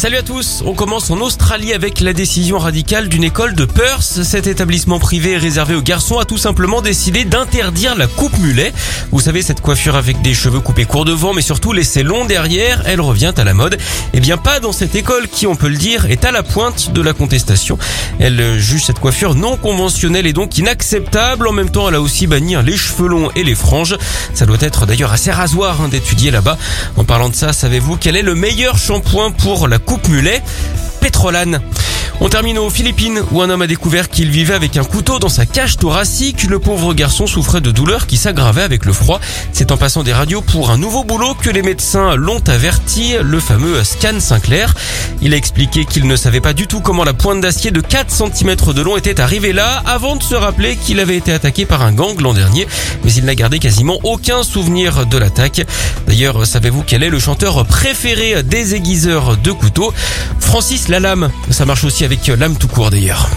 Salut à tous, on commence en Australie avec la décision radicale d'une école de Perth. Cet établissement privé réservé aux garçons a tout simplement décidé d'interdire la coupe mulet. Vous savez, cette coiffure avec des cheveux coupés court devant mais surtout laissés longs derrière, elle revient à la mode. Eh bien pas dans cette école qui, on peut le dire, est à la pointe de la contestation. Elle juge cette coiffure non conventionnelle et donc inacceptable. En même temps, elle a aussi banni les cheveux longs et les franges. Ça doit être d'ailleurs assez rasoir hein, d'étudier là-bas. En parlant de ça, savez-vous quel est le meilleur shampoing pour la coupe mulet Pétrolane. On termine aux Philippines où un homme a découvert qu'il vivait avec un couteau dans sa cage thoracique. Le pauvre garçon souffrait de douleurs qui s'aggravaient avec le froid. C'est en passant des radios pour un nouveau boulot que les médecins l'ont averti, le fameux scan Sinclair. Il a expliqué qu'il ne savait pas du tout comment la pointe d'acier de 4 cm de long était arrivée là avant de se rappeler qu'il avait été attaqué par un gang l'an dernier. Mais il n'a gardé quasiment aucun souvenir de l'attaque. D'ailleurs, savez-vous quel est le chanteur préféré des aiguiseurs de couteaux? Francis Lalam. Ça marche aussi avec l'âme tout court d'ailleurs.